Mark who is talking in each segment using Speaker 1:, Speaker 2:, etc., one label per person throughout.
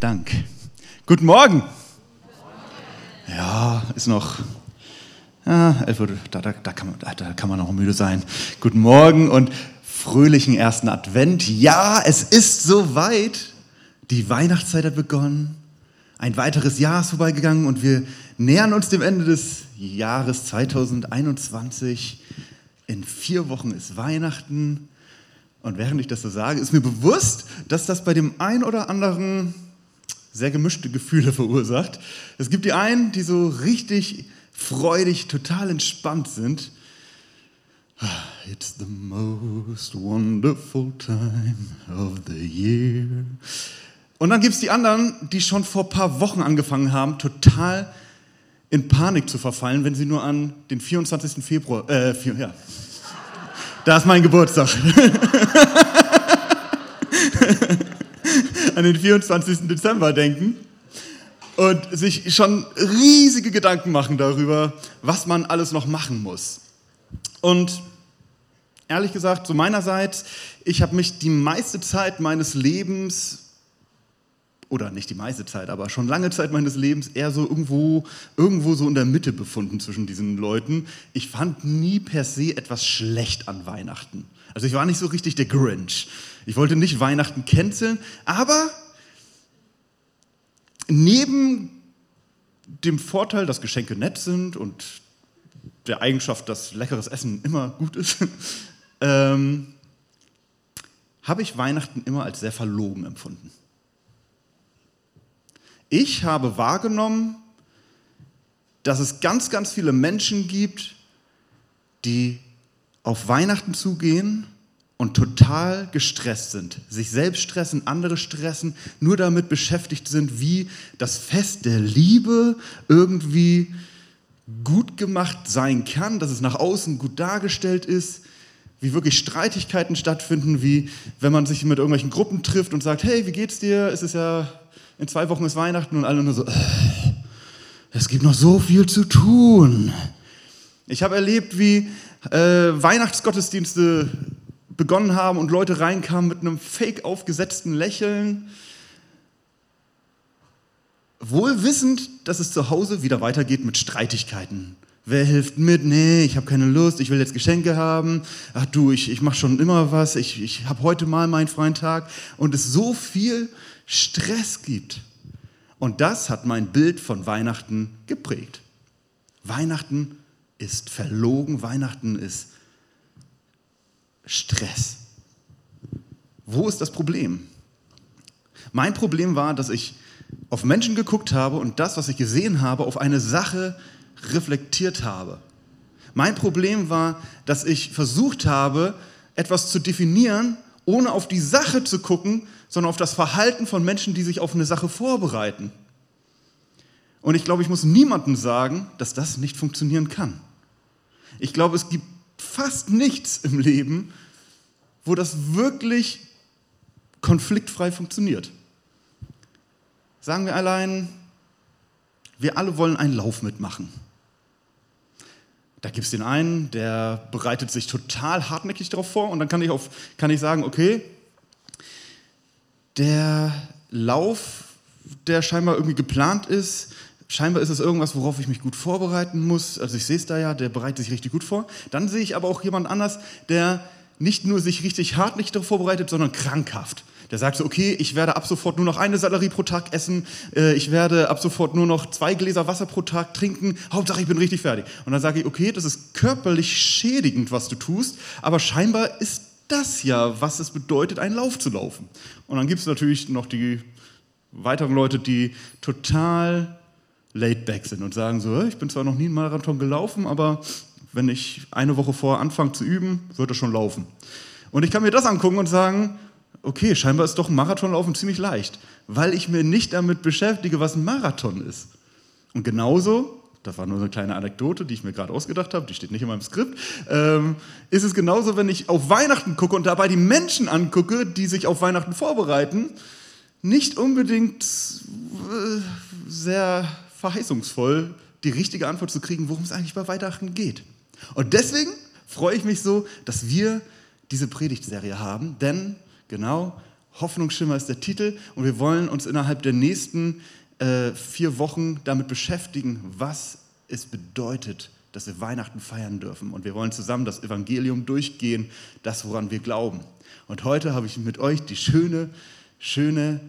Speaker 1: Dank. Guten Morgen. Ja, ist noch ja, 11 Uhr, da, da, da, kann man, da kann man noch müde sein. Guten Morgen und fröhlichen ersten Advent. Ja, es ist soweit. Die Weihnachtszeit hat begonnen. Ein weiteres Jahr ist vorbeigegangen und wir nähern uns dem Ende des Jahres 2021. In vier Wochen ist Weihnachten. Und während ich das so sage, ist mir bewusst, dass das bei dem einen oder anderen sehr gemischte Gefühle verursacht. Es gibt die einen, die so richtig freudig, total entspannt sind. It's the most wonderful time of the year. Und dann gibt es die anderen, die schon vor ein paar Wochen angefangen haben, total in Panik zu verfallen, wenn sie nur an den 24. Februar, äh, ja, da ist mein Geburtstag. an den 24. Dezember denken und sich schon riesige Gedanken machen darüber, was man alles noch machen muss. Und ehrlich gesagt, so meinerseits, ich habe mich die meiste Zeit meines Lebens oder nicht die meiste Zeit, aber schon lange Zeit meines Lebens eher so irgendwo, irgendwo so in der Mitte befunden zwischen diesen Leuten. Ich fand nie per se etwas schlecht an Weihnachten. Also ich war nicht so richtig der Grinch. Ich wollte nicht Weihnachten canceln, aber neben dem Vorteil, dass Geschenke nett sind und der Eigenschaft, dass leckeres Essen immer gut ist, ähm, habe ich Weihnachten immer als sehr verlogen empfunden. Ich habe wahrgenommen, dass es ganz, ganz viele Menschen gibt, die auf Weihnachten zugehen und total gestresst sind, sich selbst stressen, andere stressen, nur damit beschäftigt sind, wie das Fest der Liebe irgendwie gut gemacht sein kann, dass es nach außen gut dargestellt ist, wie wirklich Streitigkeiten stattfinden, wie wenn man sich mit irgendwelchen Gruppen trifft und sagt, hey, wie geht's dir? Es ist ja in zwei Wochen ist Weihnachten und alle nur so, äh, es gibt noch so viel zu tun. Ich habe erlebt, wie äh, Weihnachtsgottesdienste begonnen haben und Leute reinkamen mit einem fake aufgesetzten Lächeln, wohl wissend, dass es zu Hause wieder weitergeht mit Streitigkeiten. Wer hilft mit? Nee, ich habe keine Lust, ich will jetzt Geschenke haben. Ach du, ich, ich mache schon immer was, ich, ich habe heute mal meinen freien Tag. Und es so viel Stress gibt. Und das hat mein Bild von Weihnachten geprägt. Weihnachten ist verlogen, Weihnachten ist Stress. Wo ist das Problem? Mein Problem war, dass ich auf Menschen geguckt habe und das, was ich gesehen habe, auf eine Sache reflektiert habe. Mein Problem war, dass ich versucht habe, etwas zu definieren, ohne auf die Sache zu gucken, sondern auf das Verhalten von Menschen, die sich auf eine Sache vorbereiten. Und ich glaube, ich muss niemandem sagen, dass das nicht funktionieren kann. Ich glaube, es gibt fast nichts im Leben, wo das wirklich konfliktfrei funktioniert. Sagen wir allein, wir alle wollen einen Lauf mitmachen. Da gibt es den einen, der bereitet sich total hartnäckig darauf vor und dann kann ich, auf, kann ich sagen, okay, der Lauf, der scheinbar irgendwie geplant ist, scheinbar ist es irgendwas, worauf ich mich gut vorbereiten muss. Also ich sehe es da ja, der bereitet sich richtig gut vor. Dann sehe ich aber auch jemand anders, der nicht nur sich richtig hartnäckig darauf vorbereitet, sondern krankhaft. Der sagt so, okay, ich werde ab sofort nur noch eine Sellerie pro Tag essen, äh, ich werde ab sofort nur noch zwei Gläser Wasser pro Tag trinken, Hauptsache ich bin richtig fertig. Und dann sage ich, okay, das ist körperlich schädigend, was du tust, aber scheinbar ist das ja, was es bedeutet, einen Lauf zu laufen. Und dann gibt es natürlich noch die weiteren Leute, die total laid back sind und sagen so, ich bin zwar noch nie einen Marathon gelaufen, aber wenn ich eine Woche vorher anfange zu üben, wird es schon laufen. Und ich kann mir das angucken und sagen, okay, scheinbar ist doch ein Marathonlaufen ziemlich leicht, weil ich mir nicht damit beschäftige, was ein Marathon ist. Und genauso, das war nur eine kleine Anekdote, die ich mir gerade ausgedacht habe, die steht nicht in meinem Skript, ähm, ist es genauso, wenn ich auf Weihnachten gucke und dabei die Menschen angucke, die sich auf Weihnachten vorbereiten, nicht unbedingt äh, sehr verheißungsvoll die richtige Antwort zu kriegen, worum es eigentlich bei Weihnachten geht. Und deswegen freue ich mich so, dass wir diese Predigtserie haben, denn genau Hoffnungsschimmer ist der Titel und wir wollen uns innerhalb der nächsten äh, vier Wochen damit beschäftigen, was es bedeutet, dass wir Weihnachten feiern dürfen. Und wir wollen zusammen das Evangelium durchgehen, das, woran wir glauben. Und heute habe ich mit euch die schöne, schöne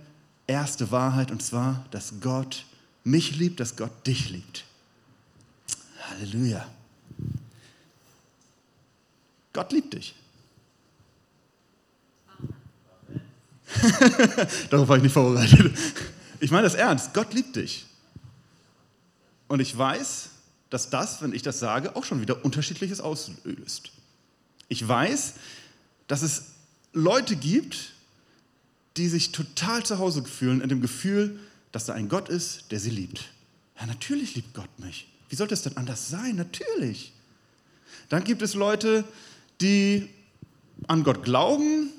Speaker 1: erste Wahrheit, und zwar, dass Gott mich liebt, dass Gott dich liebt. Halleluja. Gott liebt dich. Darauf war ich nicht vorbereitet. Ich meine das ernst. Gott liebt dich. Und ich weiß, dass das, wenn ich das sage, auch schon wieder unterschiedliches auslöst. Ich weiß, dass es Leute gibt, die sich total zu Hause fühlen in dem Gefühl, dass da ein Gott ist, der sie liebt. Ja, natürlich liebt Gott mich. Wie sollte es denn anders sein? Natürlich. Dann gibt es Leute, die an Gott glauben,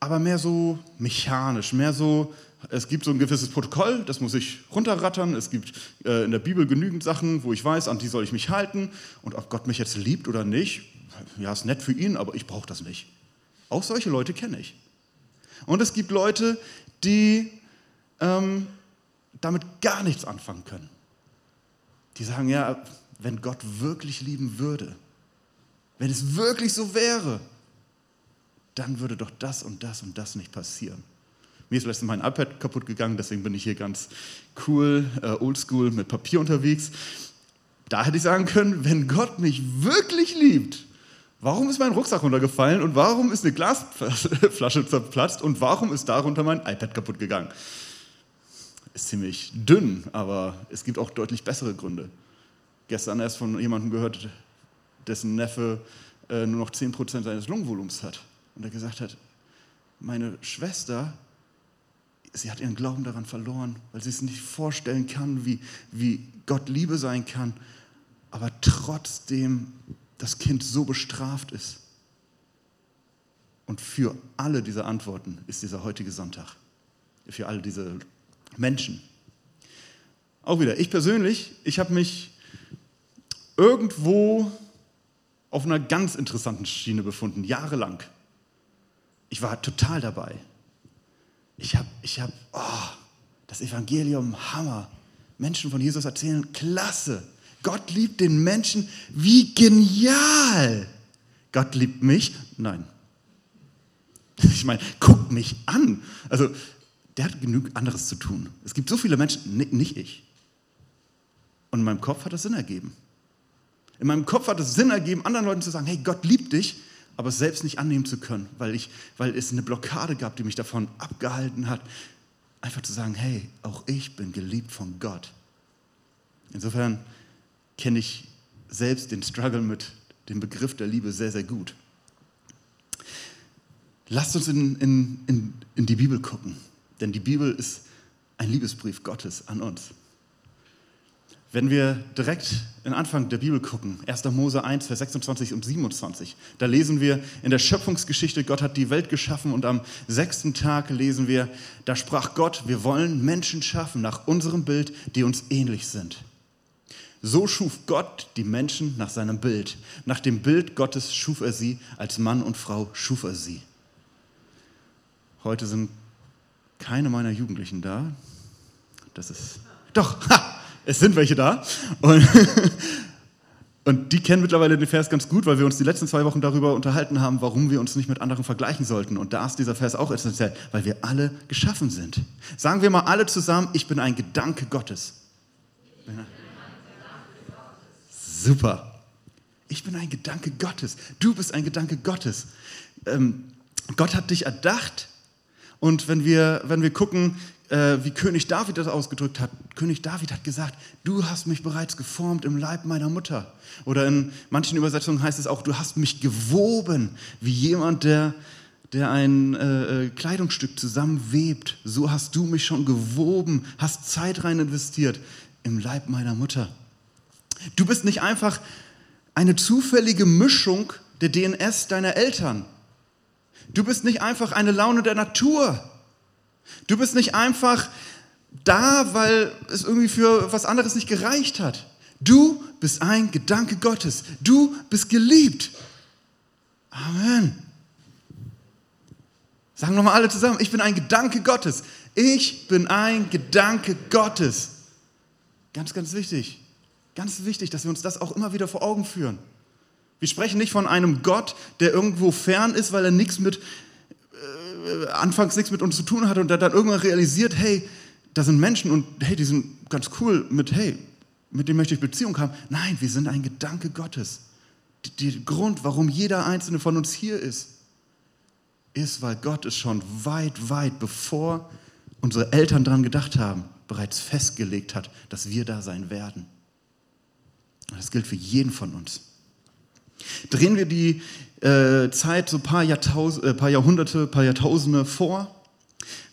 Speaker 1: aber mehr so mechanisch, mehr so, es gibt so ein gewisses Protokoll, das muss ich runterrattern. Es gibt äh, in der Bibel genügend Sachen, wo ich weiß, an die soll ich mich halten. Und ob Gott mich jetzt liebt oder nicht, ja, ist nett für ihn, aber ich brauche das nicht. Auch solche Leute kenne ich. Und es gibt Leute, die ähm, damit gar nichts anfangen können. Die sagen, ja, wenn Gott wirklich lieben würde, wenn es wirklich so wäre, dann würde doch das und das und das nicht passieren. Mir ist letztens mein iPad kaputt gegangen, deswegen bin ich hier ganz cool, äh, oldschool mit Papier unterwegs. Da hätte ich sagen können, wenn Gott mich wirklich liebt, warum ist mein Rucksack runtergefallen und warum ist eine Glasflasche zerplatzt und warum ist darunter mein iPad kaputt gegangen? Ist ziemlich dünn, aber es gibt auch deutlich bessere Gründe. Gestern erst von jemandem gehört, dessen Neffe äh, nur noch 10% seines Lungenvolumens hat und er gesagt hat, meine Schwester, sie hat ihren Glauben daran verloren, weil sie es nicht vorstellen kann, wie, wie Gott Liebe sein kann, aber trotzdem das Kind so bestraft ist. Und für alle diese Antworten ist dieser heutige Sonntag. Für alle diese Menschen. Auch wieder, ich persönlich, ich habe mich irgendwo auf einer ganz interessanten Schiene befunden, jahrelang ich war total dabei. Ich habe, ich habe, oh, das Evangelium, Hammer. Menschen von Jesus erzählen, klasse. Gott liebt den Menschen, wie genial. Gott liebt mich? Nein. Ich meine, guck mich an. Also, der hat genug anderes zu tun. Es gibt so viele Menschen, nicht ich. Und in meinem Kopf hat es Sinn ergeben. In meinem Kopf hat es Sinn ergeben, anderen Leuten zu sagen, hey, Gott liebt dich aber es selbst nicht annehmen zu können, weil, ich, weil es eine Blockade gab, die mich davon abgehalten hat, einfach zu sagen, hey, auch ich bin geliebt von Gott. Insofern kenne ich selbst den Struggle mit dem Begriff der Liebe sehr, sehr gut. Lasst uns in, in, in, in die Bibel gucken, denn die Bibel ist ein Liebesbrief Gottes an uns. Wenn wir direkt in Anfang der Bibel gucken, 1. Mose 1, Vers 26 und 27, da lesen wir in der Schöpfungsgeschichte, Gott hat die Welt geschaffen und am sechsten Tag lesen wir, da sprach Gott, wir wollen Menschen schaffen nach unserem Bild, die uns ähnlich sind. So schuf Gott die Menschen nach seinem Bild. Nach dem Bild Gottes schuf er sie, als Mann und Frau schuf er sie. Heute sind keine meiner Jugendlichen da. Das ist. Doch, ha, es sind welche da. Und, und die kennen mittlerweile den Vers ganz gut, weil wir uns die letzten zwei Wochen darüber unterhalten haben, warum wir uns nicht mit anderen vergleichen sollten. Und da ist dieser Vers auch essentiell, weil wir alle geschaffen sind. Sagen wir mal alle zusammen, ich bin ein Gedanke Gottes. Super. Ich bin ein Gedanke Gottes. Du bist ein Gedanke Gottes. Ähm, Gott hat dich erdacht. Und wenn wir, wenn wir gucken, äh, wie König David das ausgedrückt hat. König David hat gesagt, du hast mich bereits geformt im Leib meiner Mutter. Oder in manchen Übersetzungen heißt es auch, du hast mich gewoben, wie jemand, der, der ein äh, äh Kleidungsstück zusammenwebt. So hast du mich schon gewoben, hast Zeit rein investiert im Leib meiner Mutter. Du bist nicht einfach eine zufällige Mischung der DNS deiner Eltern. Du bist nicht einfach eine Laune der Natur. Du bist nicht einfach da, weil es irgendwie für was anderes nicht gereicht hat. Du bist ein Gedanke Gottes. Du bist geliebt. Amen. Sagen wir mal alle zusammen, ich bin ein Gedanke Gottes. Ich bin ein Gedanke Gottes. Ganz, ganz wichtig. Ganz wichtig, dass wir uns das auch immer wieder vor Augen führen. Wir sprechen nicht von einem Gott, der irgendwo fern ist, weil er nichts mit, äh, anfangs nichts mit uns zu tun hat und der dann irgendwann realisiert, hey, da sind Menschen und hey, die sind ganz cool mit, hey, mit denen möchte ich Beziehung haben. Nein, wir sind ein Gedanke Gottes. Der Grund, warum jeder einzelne von uns hier ist, ist, weil Gott es schon weit, weit bevor unsere Eltern daran gedacht haben, bereits festgelegt hat, dass wir da sein werden. Das gilt für jeden von uns. Drehen wir die äh, Zeit so ein paar, Jahrtaus äh, paar Jahrhunderte, paar Jahrtausende vor.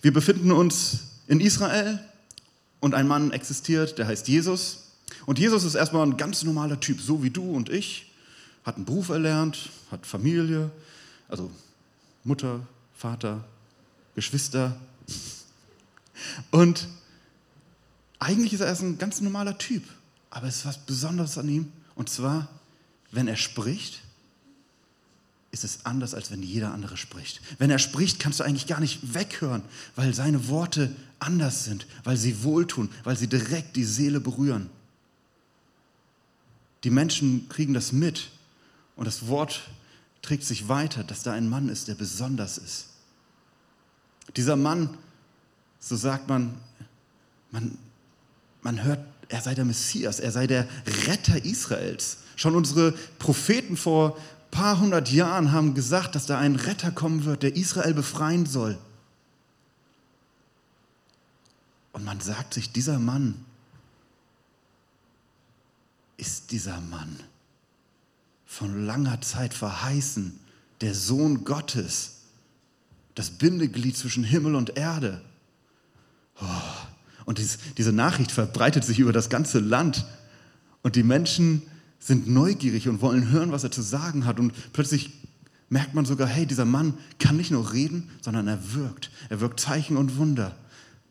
Speaker 1: Wir befinden uns in Israel und ein Mann existiert, der heißt Jesus. Und Jesus ist erstmal ein ganz normaler Typ, so wie du und ich. Hat einen Beruf erlernt, hat Familie, also Mutter, Vater, Geschwister. Und eigentlich ist er erst ein ganz normaler Typ, aber es ist was Besonderes an ihm. Und zwar, wenn er spricht, ist es anders, als wenn jeder andere spricht. Wenn er spricht, kannst du eigentlich gar nicht weghören, weil seine Worte anders sind, weil sie wohltun, weil sie direkt die Seele berühren. Die Menschen kriegen das mit und das Wort trägt sich weiter, dass da ein Mann ist, der besonders ist. Dieser Mann, so sagt man, man, man hört, er sei der Messias, er sei der Retter Israels. Schon unsere Propheten vor ein paar hundert Jahren haben gesagt, dass da ein Retter kommen wird, der Israel befreien soll. Und man sagt sich, dieser Mann ist dieser Mann von langer Zeit verheißen, der Sohn Gottes, das Bindeglied zwischen Himmel und Erde. Oh. Und dies, diese Nachricht verbreitet sich über das ganze Land. Und die Menschen sind neugierig und wollen hören, was er zu sagen hat. Und plötzlich merkt man sogar, hey, dieser Mann kann nicht nur reden, sondern er wirkt. Er wirkt Zeichen und Wunder.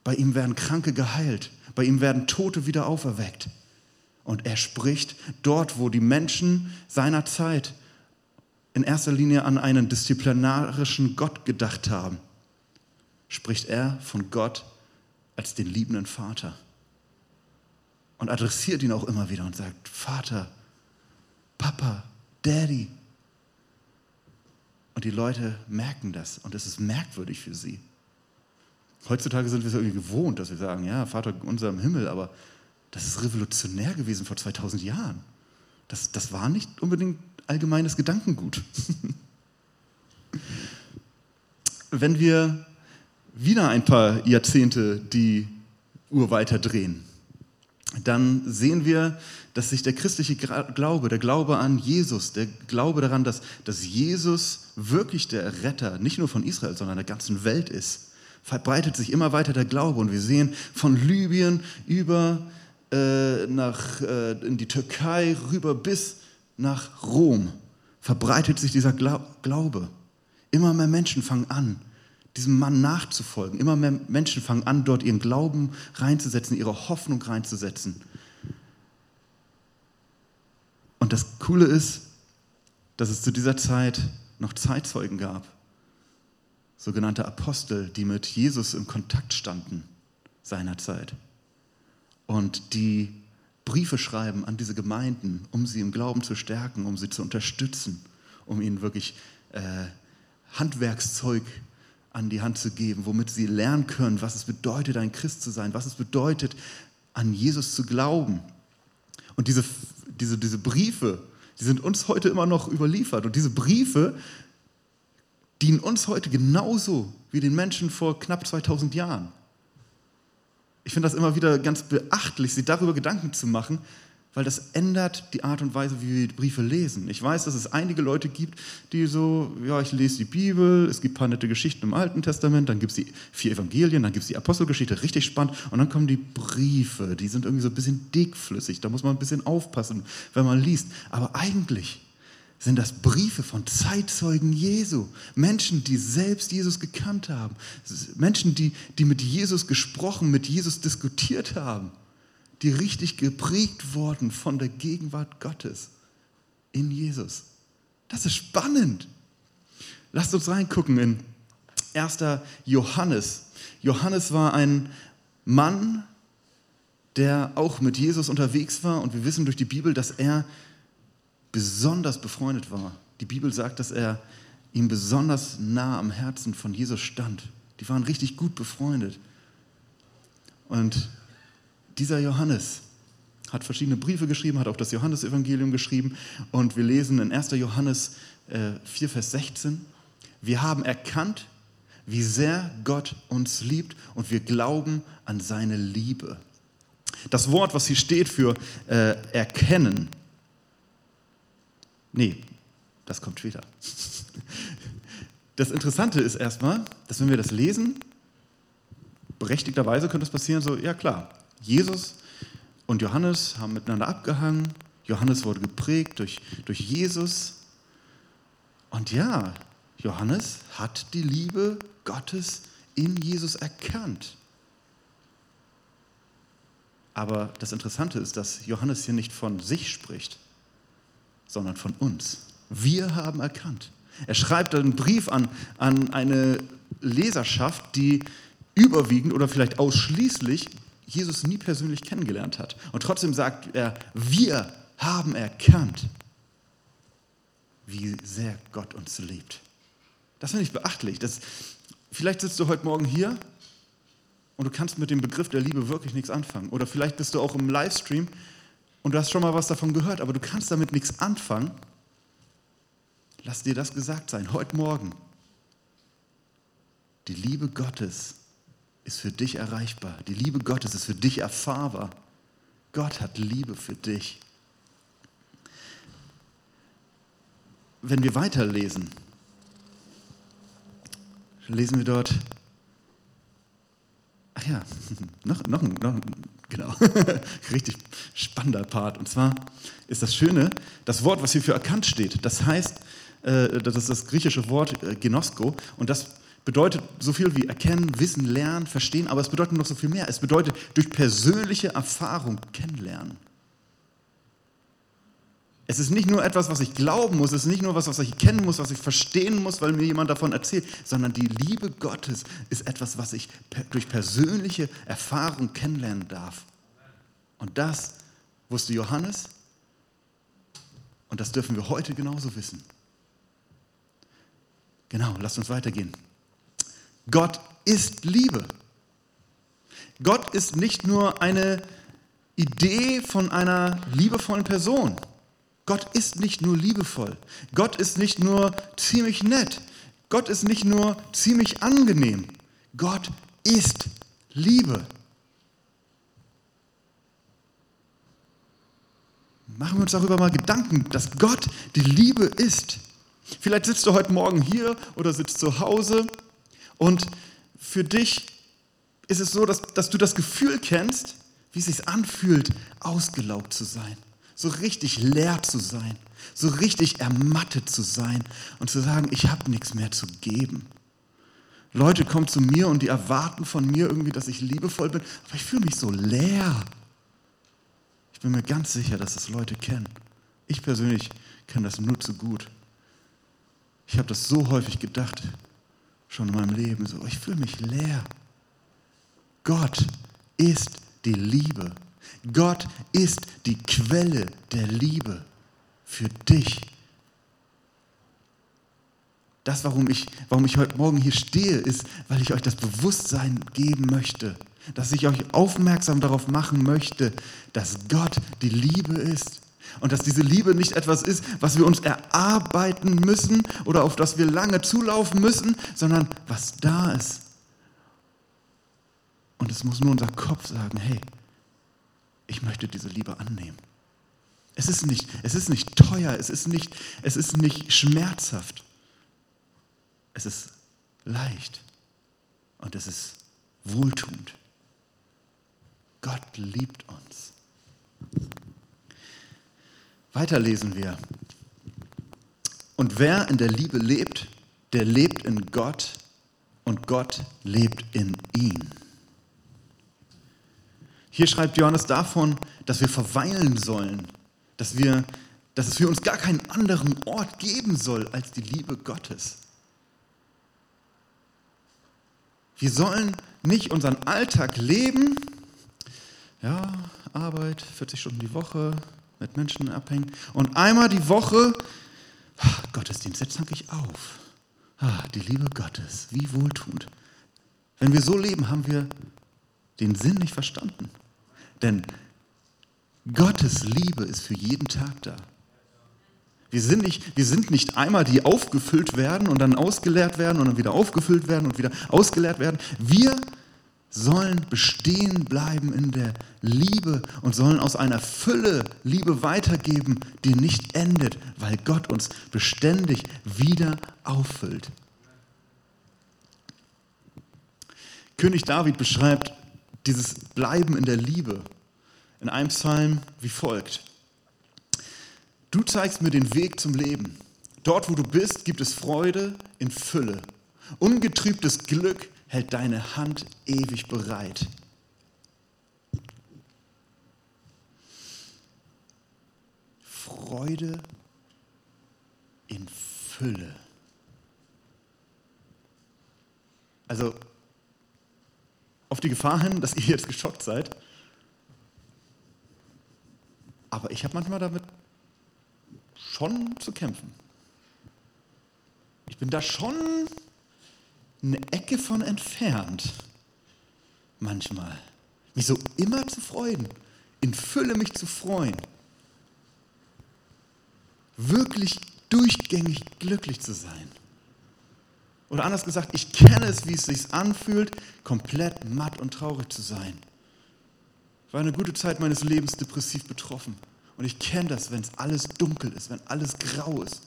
Speaker 1: Bei ihm werden Kranke geheilt. Bei ihm werden Tote wieder auferweckt. Und er spricht dort, wo die Menschen seiner Zeit in erster Linie an einen disziplinarischen Gott gedacht haben, spricht er von Gott als den liebenden Vater. Und adressiert ihn auch immer wieder und sagt, Vater, Papa, Daddy. Und die Leute merken das und es ist merkwürdig für sie. Heutzutage sind wir es irgendwie gewohnt, dass wir sagen, ja, Vater unser im Himmel, aber das ist revolutionär gewesen vor 2000 Jahren. Das, das war nicht unbedingt allgemeines Gedankengut. Wenn wir wieder ein paar Jahrzehnte die Uhr weiter drehen, dann sehen wir, dass sich der christliche Glaube, der Glaube an Jesus, der Glaube daran, dass, dass Jesus wirklich der Retter nicht nur von Israel, sondern der ganzen Welt ist, verbreitet sich immer weiter der Glaube. Und wir sehen von Libyen über äh, nach, äh, in die Türkei rüber bis nach Rom verbreitet sich dieser Glaube. Immer mehr Menschen fangen an, diesem Mann nachzufolgen. Immer mehr Menschen fangen an, dort ihren Glauben reinzusetzen, ihre Hoffnung reinzusetzen. Und das Coole ist, dass es zu dieser Zeit noch Zeitzeugen gab, sogenannte Apostel, die mit Jesus im Kontakt standen seinerzeit und die Briefe schreiben an diese Gemeinden, um sie im Glauben zu stärken, um sie zu unterstützen, um ihnen wirklich äh, Handwerkszeug an die Hand zu geben, womit sie lernen können, was es bedeutet, ein Christ zu sein, was es bedeutet, an Jesus zu glauben. Und diese, diese, diese Briefe, die sind uns heute immer noch überliefert. Und diese Briefe dienen uns heute genauso wie den Menschen vor knapp 2000 Jahren ich finde das immer wieder ganz beachtlich, sich darüber Gedanken zu machen, weil das ändert die Art und Weise, wie wir Briefe lesen. Ich weiß, dass es einige Leute gibt, die so, ja, ich lese die Bibel, es gibt ein paar nette Geschichten im Alten Testament, dann gibt es die vier Evangelien, dann gibt es die Apostelgeschichte, richtig spannend, und dann kommen die Briefe, die sind irgendwie so ein bisschen dickflüssig, da muss man ein bisschen aufpassen, wenn man liest. Aber eigentlich sind das Briefe von Zeitzeugen Jesu. Menschen, die selbst Jesus gekannt haben. Menschen, die, die mit Jesus gesprochen, mit Jesus diskutiert haben. Die richtig geprägt wurden von der Gegenwart Gottes in Jesus. Das ist spannend. Lasst uns reingucken in erster Johannes. Johannes war ein Mann, der auch mit Jesus unterwegs war und wir wissen durch die Bibel, dass er besonders befreundet war. Die Bibel sagt, dass er ihm besonders nah am Herzen von Jesus stand. Die waren richtig gut befreundet. Und dieser Johannes hat verschiedene Briefe geschrieben, hat auch das Johannesevangelium geschrieben. Und wir lesen in 1. Johannes 4, äh, Vers 16, wir haben erkannt, wie sehr Gott uns liebt und wir glauben an seine Liebe. Das Wort, was hier steht für äh, erkennen, nee, das kommt später. Das Interessante ist erstmal, dass wenn wir das lesen, berechtigterweise könnte es passieren, so, ja klar, Jesus und Johannes haben miteinander abgehangen, Johannes wurde geprägt durch, durch Jesus. Und ja, Johannes hat die Liebe Gottes in Jesus erkannt. Aber das Interessante ist, dass Johannes hier nicht von sich spricht, sondern von uns. Wir haben erkannt. Er schreibt einen Brief an, an eine Leserschaft, die überwiegend oder vielleicht ausschließlich Jesus nie persönlich kennengelernt hat. Und trotzdem sagt er, wir haben erkannt, wie sehr Gott uns liebt. Das finde ich beachtlich. Das, vielleicht sitzt du heute Morgen hier und du kannst mit dem Begriff der Liebe wirklich nichts anfangen. Oder vielleicht bist du auch im Livestream und du hast schon mal was davon gehört, aber du kannst damit nichts anfangen. Lass dir das gesagt sein, heute Morgen. Die Liebe Gottes ist für dich erreichbar. Die Liebe Gottes ist für dich erfahrbar. Gott hat Liebe für dich. Wenn wir weiterlesen, lesen wir dort, ach ja, noch, noch, noch genau, richtig spannender Part. Und zwar ist das Schöne, das Wort, was hier für erkannt steht, das heißt, äh, das ist das griechische Wort äh, Genosko und das bedeutet so viel wie erkennen, wissen, lernen, verstehen, aber es bedeutet noch so viel mehr. Es bedeutet durch persönliche Erfahrung kennenlernen. Es ist nicht nur etwas, was ich glauben muss, es ist nicht nur etwas, was ich kennen muss, was ich verstehen muss, weil mir jemand davon erzählt, sondern die Liebe Gottes ist etwas, was ich durch persönliche Erfahrung kennenlernen darf. Und das wusste Johannes und das dürfen wir heute genauso wissen. Genau, lasst uns weitergehen. Gott ist Liebe. Gott ist nicht nur eine Idee von einer liebevollen Person. Gott ist nicht nur liebevoll. Gott ist nicht nur ziemlich nett. Gott ist nicht nur ziemlich angenehm. Gott ist Liebe. Machen wir uns darüber mal Gedanken, dass Gott die Liebe ist. Vielleicht sitzt du heute Morgen hier oder sitzt zu Hause und für dich ist es so, dass, dass du das Gefühl kennst, wie es sich anfühlt, ausgelaugt zu sein, so richtig leer zu sein, so richtig ermattet zu sein und zu sagen, ich habe nichts mehr zu geben. Leute kommen zu mir und die erwarten von mir irgendwie, dass ich liebevoll bin, aber ich fühle mich so leer. Ich bin mir ganz sicher, dass das Leute kennen. Ich persönlich kenne das nur zu gut. Ich habe das so häufig gedacht, schon in meinem Leben so, ich fühle mich leer. Gott ist die Liebe. Gott ist die Quelle der Liebe für dich. Das, warum ich, warum ich heute Morgen hier stehe, ist, weil ich euch das Bewusstsein geben möchte, dass ich euch aufmerksam darauf machen möchte, dass Gott die Liebe ist und dass diese Liebe nicht etwas ist, was wir uns erarbeiten müssen oder auf das wir lange zulaufen müssen, sondern was da ist. Und es muss nur unser Kopf sagen, hey, ich möchte diese Liebe annehmen. Es ist nicht, es ist nicht teuer, es ist nicht, es ist nicht schmerzhaft. Es ist leicht und es ist wohltuend. Gott liebt uns. Weiter lesen wir. Und wer in der Liebe lebt, der lebt in Gott und Gott lebt in ihn. Hier schreibt Johannes davon, dass wir verweilen sollen, dass, wir, dass es für uns gar keinen anderen Ort geben soll als die Liebe Gottes. Wir sollen nicht unseren Alltag leben, ja, Arbeit, 40 Stunden die Woche, mit Menschen abhängen und einmal die Woche, ach, Gottesdienst, jetzt tanke ich auf. Ah, die Liebe Gottes, wie wohltuend. Wenn wir so leben, haben wir den Sinn nicht verstanden. Denn Gottes Liebe ist für jeden Tag da. Wir sind, nicht, wir sind nicht einmal, die aufgefüllt werden und dann ausgeleert werden und dann wieder aufgefüllt werden und wieder ausgeleert werden. Wir sollen bestehen bleiben in der Liebe und sollen aus einer Fülle Liebe weitergeben, die nicht endet, weil Gott uns beständig wieder auffüllt. König David beschreibt dieses Bleiben in der Liebe in einem Psalm wie folgt. Du zeigst mir den Weg zum Leben. Dort, wo du bist, gibt es Freude in Fülle. Ungetrübtes Glück hält deine Hand ewig bereit. Freude in Fülle. Also auf die Gefahr hin, dass ihr jetzt geschockt seid. Aber ich habe manchmal damit schon zu kämpfen. Ich bin da schon eine Ecke von entfernt. Manchmal. Mich so immer zu freuen. In Fülle mich zu freuen. Wirklich durchgängig glücklich zu sein. Oder anders gesagt, ich kenne es, wie es sich anfühlt, komplett matt und traurig zu sein. Ich war eine gute Zeit meines Lebens depressiv betroffen. Und ich kenne das, wenn es alles dunkel ist, wenn alles grau ist.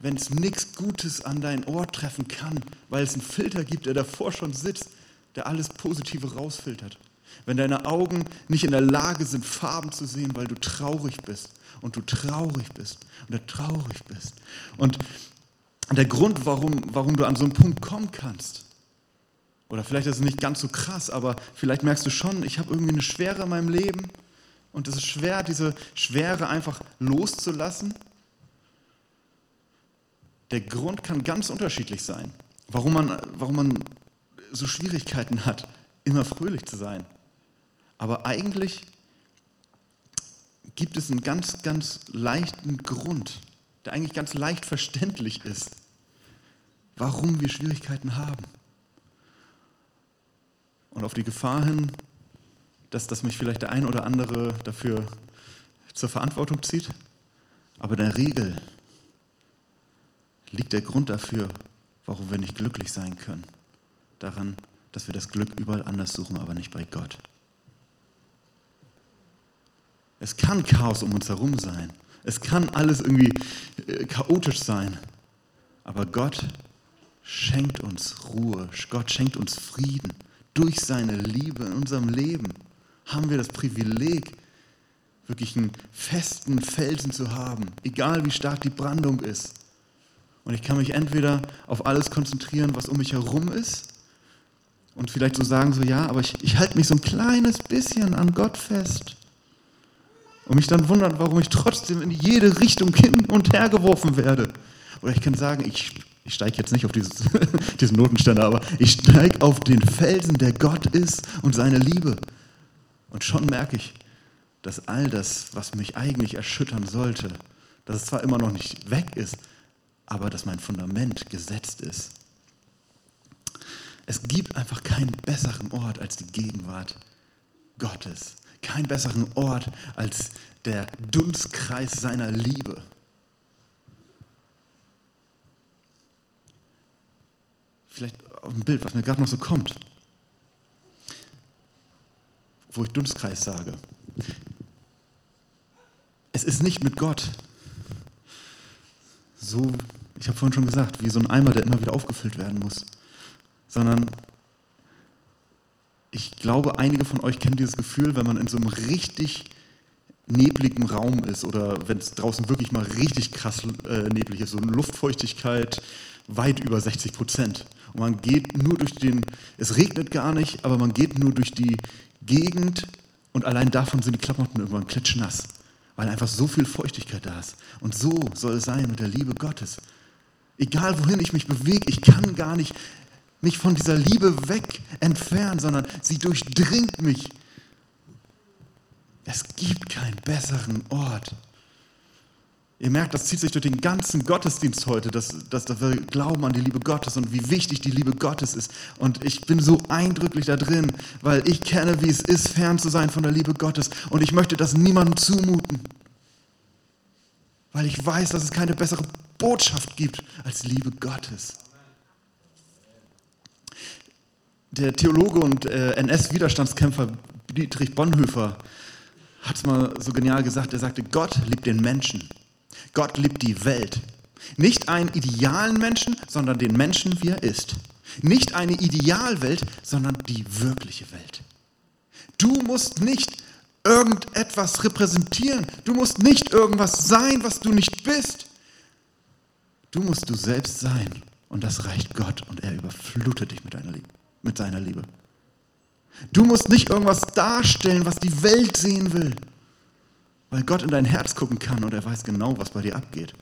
Speaker 1: Wenn es nichts Gutes an dein Ohr treffen kann, weil es einen Filter gibt, der davor schon sitzt, der alles Positive rausfiltert. Wenn deine Augen nicht in der Lage sind, Farben zu sehen, weil du traurig bist und du traurig bist und du traurig bist. Und der Grund, warum, warum du an so einen Punkt kommen kannst, oder vielleicht ist es nicht ganz so krass, aber vielleicht merkst du schon, ich habe irgendwie eine Schwere in meinem Leben und es ist schwer, diese Schwere einfach loszulassen. Der Grund kann ganz unterschiedlich sein, warum man, warum man so Schwierigkeiten hat, immer fröhlich zu sein. Aber eigentlich gibt es einen ganz, ganz leichten Grund, der eigentlich ganz leicht verständlich ist, warum wir Schwierigkeiten haben. Und auf die Gefahr hin, dass, dass mich vielleicht der ein oder andere dafür zur Verantwortung zieht. Aber in der Regel liegt der Grund dafür, warum wir nicht glücklich sein können, daran, dass wir das Glück überall anders suchen, aber nicht bei Gott. Es kann Chaos um uns herum sein. Es kann alles irgendwie äh, chaotisch sein. Aber Gott schenkt uns Ruhe. Gott schenkt uns Frieden durch seine Liebe in unserem Leben haben wir das Privileg, wirklich einen festen Felsen zu haben, egal wie stark die Brandung ist. Und ich kann mich entweder auf alles konzentrieren, was um mich herum ist, und vielleicht so sagen, so ja, aber ich, ich halte mich so ein kleines bisschen an Gott fest. Und mich dann wundern, warum ich trotzdem in jede Richtung hin und her geworfen werde. Oder ich kann sagen, ich, ich steige jetzt nicht auf dieses, diesen Notenständer, aber ich steige auf den Felsen, der Gott ist und seine Liebe. Und schon merke ich, dass all das, was mich eigentlich erschüttern sollte, dass es zwar immer noch nicht weg ist, aber dass mein Fundament gesetzt ist. Es gibt einfach keinen besseren Ort als die Gegenwart Gottes. Keinen besseren Ort als der Dunstkreis seiner Liebe. Vielleicht auf ein Bild, was mir gerade noch so kommt wo ich Dunstkreis sage. Es ist nicht mit Gott so, ich habe vorhin schon gesagt, wie so ein Eimer, der immer wieder aufgefüllt werden muss, sondern ich glaube, einige von euch kennen dieses Gefühl, wenn man in so einem richtig nebligen Raum ist oder wenn es draußen wirklich mal richtig krass äh, neblig ist, so eine Luftfeuchtigkeit weit über 60 Prozent. Und man geht nur durch den, es regnet gar nicht, aber man geht nur durch die Gegend und allein davon sind die Klamotten irgendwann klitschnass, weil einfach so viel Feuchtigkeit da ist. Und so soll es sein mit der Liebe Gottes. Egal wohin ich mich bewege, ich kann gar nicht mich von dieser Liebe weg entfernt, sondern sie durchdringt mich. Es gibt keinen besseren Ort. Ihr merkt, das zieht sich durch den ganzen Gottesdienst heute, dass, dass, dass wir glauben an die Liebe Gottes und wie wichtig die Liebe Gottes ist. Und ich bin so eindrücklich da drin, weil ich kenne, wie es ist, fern zu sein von der Liebe Gottes. Und ich möchte das niemandem zumuten, weil ich weiß, dass es keine bessere Botschaft gibt als Liebe Gottes. Der Theologe und äh, NS-Widerstandskämpfer Dietrich Bonhoeffer hat es mal so genial gesagt, er sagte, Gott liebt den Menschen. Gott liebt die Welt. Nicht einen idealen Menschen, sondern den Menschen, wie er ist. Nicht eine Idealwelt, sondern die wirkliche Welt. Du musst nicht irgendetwas repräsentieren. Du musst nicht irgendwas sein, was du nicht bist. Du musst du selbst sein. Und das reicht Gott und er überflutet dich mit, Liebe, mit seiner Liebe. Du musst nicht irgendwas darstellen, was die Welt sehen will. Weil Gott in dein Herz gucken kann und er weiß genau, was bei dir abgeht.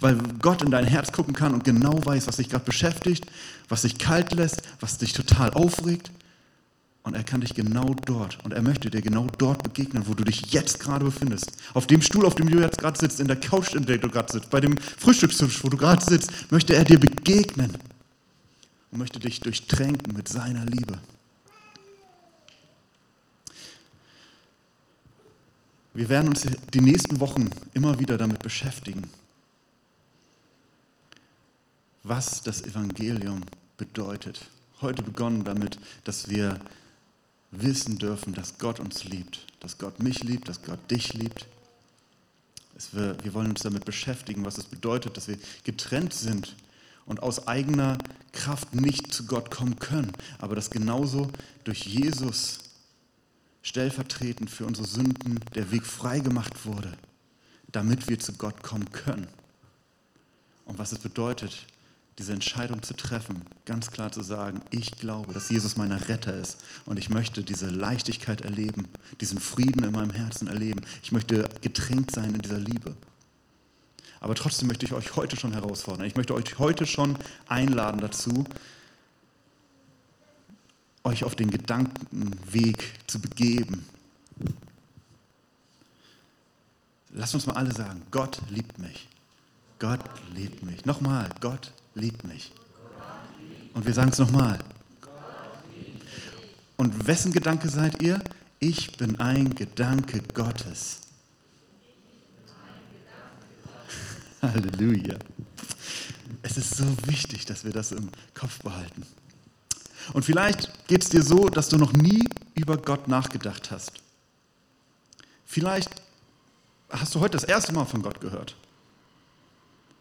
Speaker 1: Weil Gott in dein Herz gucken kann und genau weiß, was dich gerade beschäftigt, was dich kalt lässt, was dich total aufregt. Und er kann dich genau dort und er möchte dir genau dort begegnen, wo du dich jetzt gerade befindest. Auf dem Stuhl, auf dem du jetzt gerade sitzt, in der Couch, in der du gerade sitzt, bei dem Frühstückstisch, wo du gerade sitzt, möchte er dir begegnen und möchte dich durchtränken mit seiner Liebe. Wir werden uns die nächsten Wochen immer wieder damit beschäftigen, was das Evangelium bedeutet. Heute begonnen damit, dass wir wissen dürfen, dass Gott uns liebt, dass Gott mich liebt, dass Gott dich liebt. Wir, wollen uns damit beschäftigen, was es bedeutet, dass wir getrennt sind und aus eigener Kraft nicht zu Gott kommen können, aber dass genauso durch Jesus stellvertretend für unsere Sünden der Weg freigemacht wurde, damit wir zu Gott kommen können. Und was es bedeutet, diese Entscheidung zu treffen, ganz klar zu sagen, ich glaube, dass Jesus mein Retter ist und ich möchte diese Leichtigkeit erleben, diesen Frieden in meinem Herzen erleben. Ich möchte getränkt sein in dieser Liebe. Aber trotzdem möchte ich euch heute schon herausfordern. Ich möchte euch heute schon einladen dazu, euch auf den Gedankenweg zu begeben. Lasst uns mal alle sagen, Gott liebt mich. Gott liebt mich. Nochmal, Gott liebt mich. Und wir sagen es nochmal. Und wessen Gedanke seid ihr? Ich bin ein Gedanke Gottes. Halleluja. Es ist so wichtig, dass wir das im Kopf behalten. Und vielleicht geht es dir so, dass du noch nie über Gott nachgedacht hast. Vielleicht hast du heute das erste Mal von Gott gehört.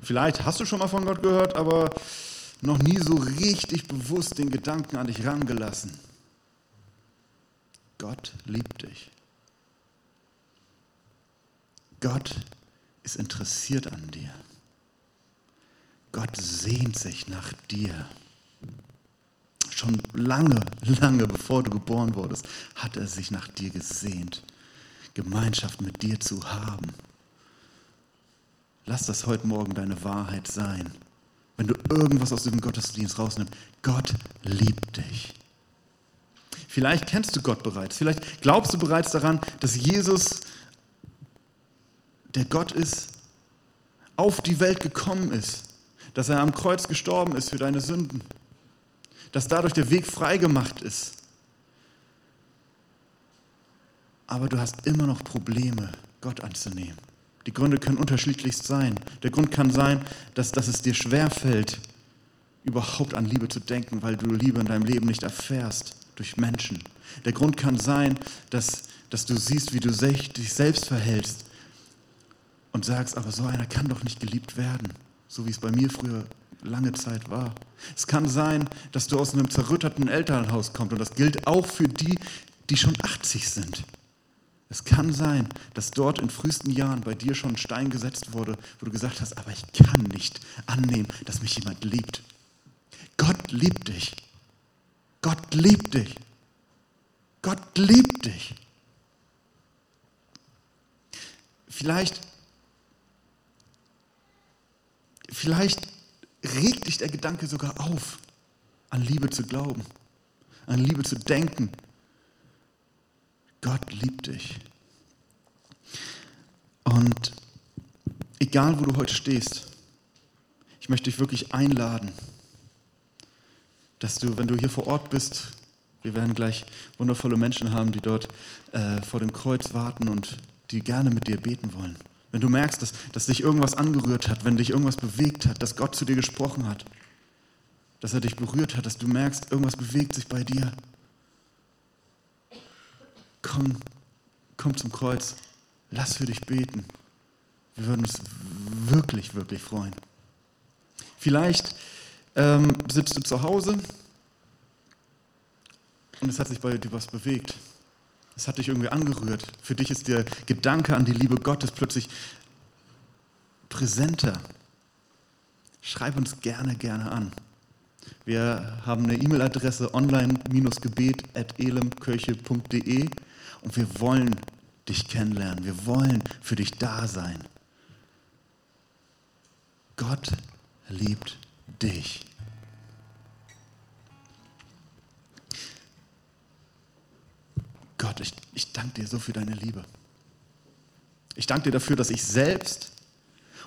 Speaker 1: Vielleicht hast du schon mal von Gott gehört, aber noch nie so richtig bewusst den Gedanken an dich rangelassen. Gott liebt dich. Gott ist interessiert an dir. Gott sehnt sich nach dir. Schon lange, lange bevor du geboren wurdest, hat er sich nach dir gesehnt, Gemeinschaft mit dir zu haben. Lass das heute Morgen deine Wahrheit sein. Wenn du irgendwas aus diesem Gottesdienst rausnimmst, Gott liebt dich. Vielleicht kennst du Gott bereits. Vielleicht glaubst du bereits daran, dass Jesus, der Gott ist, auf die Welt gekommen ist. Dass er am Kreuz gestorben ist für deine Sünden dass dadurch der Weg freigemacht ist. Aber du hast immer noch Probleme, Gott anzunehmen. Die Gründe können unterschiedlichst sein. Der Grund kann sein, dass, dass es dir schwerfällt, überhaupt an Liebe zu denken, weil du Liebe in deinem Leben nicht erfährst durch Menschen. Der Grund kann sein, dass, dass du siehst, wie du dich selbst verhältst und sagst, aber so einer kann doch nicht geliebt werden, so wie es bei mir früher lange Zeit war. Es kann sein, dass du aus einem zerrütterten Elternhaus kommst und das gilt auch für die, die schon 80 sind. Es kann sein, dass dort in frühesten Jahren bei dir schon ein Stein gesetzt wurde, wo du gesagt hast, aber ich kann nicht annehmen, dass mich jemand liebt. Gott liebt dich. Gott liebt dich. Gott liebt dich. Vielleicht, vielleicht regt dich der Gedanke sogar auf. an Liebe zu glauben, an Liebe zu denken. Gott liebt dich. Und egal, wo du heute stehst, ich möchte dich wirklich einladen, dass du, wenn du hier vor Ort bist, wir werden gleich wundervolle Menschen haben, die dort äh, vor dem Kreuz warten und die gerne mit dir beten wollen. Wenn du merkst, dass, dass dich irgendwas angerührt hat, wenn dich irgendwas bewegt hat, dass Gott zu dir gesprochen hat, dass er dich berührt hat, dass du merkst, irgendwas bewegt sich bei dir, komm, komm zum Kreuz, lass für dich beten. Wir würden uns wirklich, wirklich freuen. Vielleicht ähm, sitzt du zu Hause und es hat sich bei dir was bewegt. Es hat dich irgendwie angerührt. Für dich ist der Gedanke an die Liebe Gottes plötzlich präsenter. Schreib uns gerne, gerne an. Wir haben eine E-Mail-Adresse online-gebet.elemkirche.de und wir wollen dich kennenlernen. Wir wollen für dich da sein. Gott liebt dich. Gott, ich, ich danke dir so für deine Liebe. Ich danke dir dafür, dass ich selbst,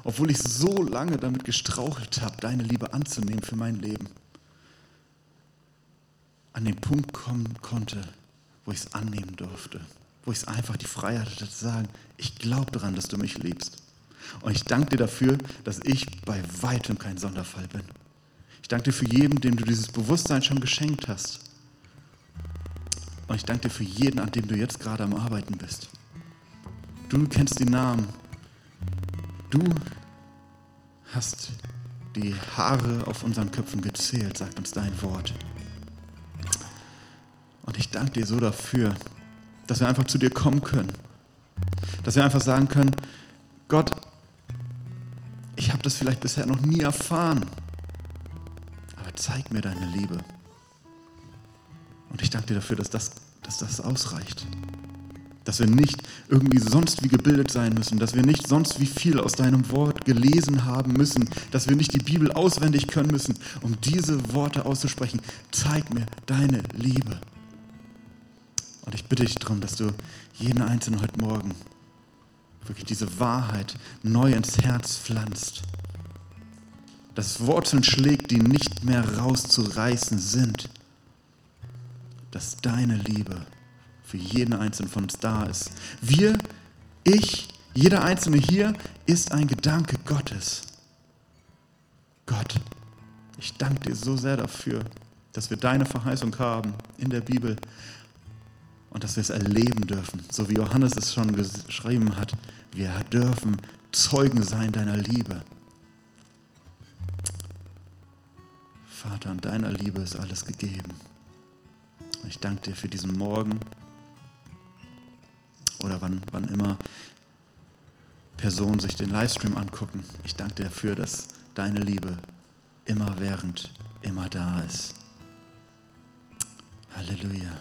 Speaker 1: obwohl ich so lange damit gestrauchelt habe, deine Liebe anzunehmen für mein Leben, an den Punkt kommen konnte, wo ich es annehmen durfte, wo ich einfach die Freiheit hatte zu sagen, ich glaube daran, dass du mich liebst. Und ich danke dir dafür, dass ich bei weitem kein Sonderfall bin. Ich danke dir für jeden, dem du dieses Bewusstsein schon geschenkt hast. Und ich danke dir für jeden, an dem du jetzt gerade am Arbeiten bist. Du kennst die Namen. Du hast die Haare auf unseren Köpfen gezählt, sagt uns dein Wort. Und ich danke dir so dafür, dass wir einfach zu dir kommen können. Dass wir einfach sagen können, Gott, ich habe das vielleicht bisher noch nie erfahren, aber zeig mir deine Liebe. Und ich danke dir dafür, dass das, dass das ausreicht. Dass wir nicht irgendwie sonst wie gebildet sein müssen, dass wir nicht sonst wie viel aus deinem Wort gelesen haben müssen, dass wir nicht die Bibel auswendig können müssen, um diese Worte auszusprechen. Zeig mir deine Liebe. Und ich bitte dich darum, dass du jeden Einzelnen heute Morgen wirklich diese Wahrheit neu ins Herz pflanzt. Dass Wurzeln schlägt, die nicht mehr rauszureißen sind. Dass deine Liebe für jeden Einzelnen von uns da ist. Wir, ich, jeder Einzelne hier ist ein Gedanke Gottes. Gott, ich danke dir so sehr dafür, dass wir deine Verheißung haben in der Bibel und dass wir es erleben dürfen, so wie Johannes es schon geschrieben hat. Wir dürfen Zeugen sein deiner Liebe. Vater, an deiner Liebe ist alles gegeben. Ich danke dir für diesen Morgen oder wann, wann immer Personen sich den Livestream angucken. Ich danke dir dafür, dass deine Liebe immer während, immer da ist. Halleluja.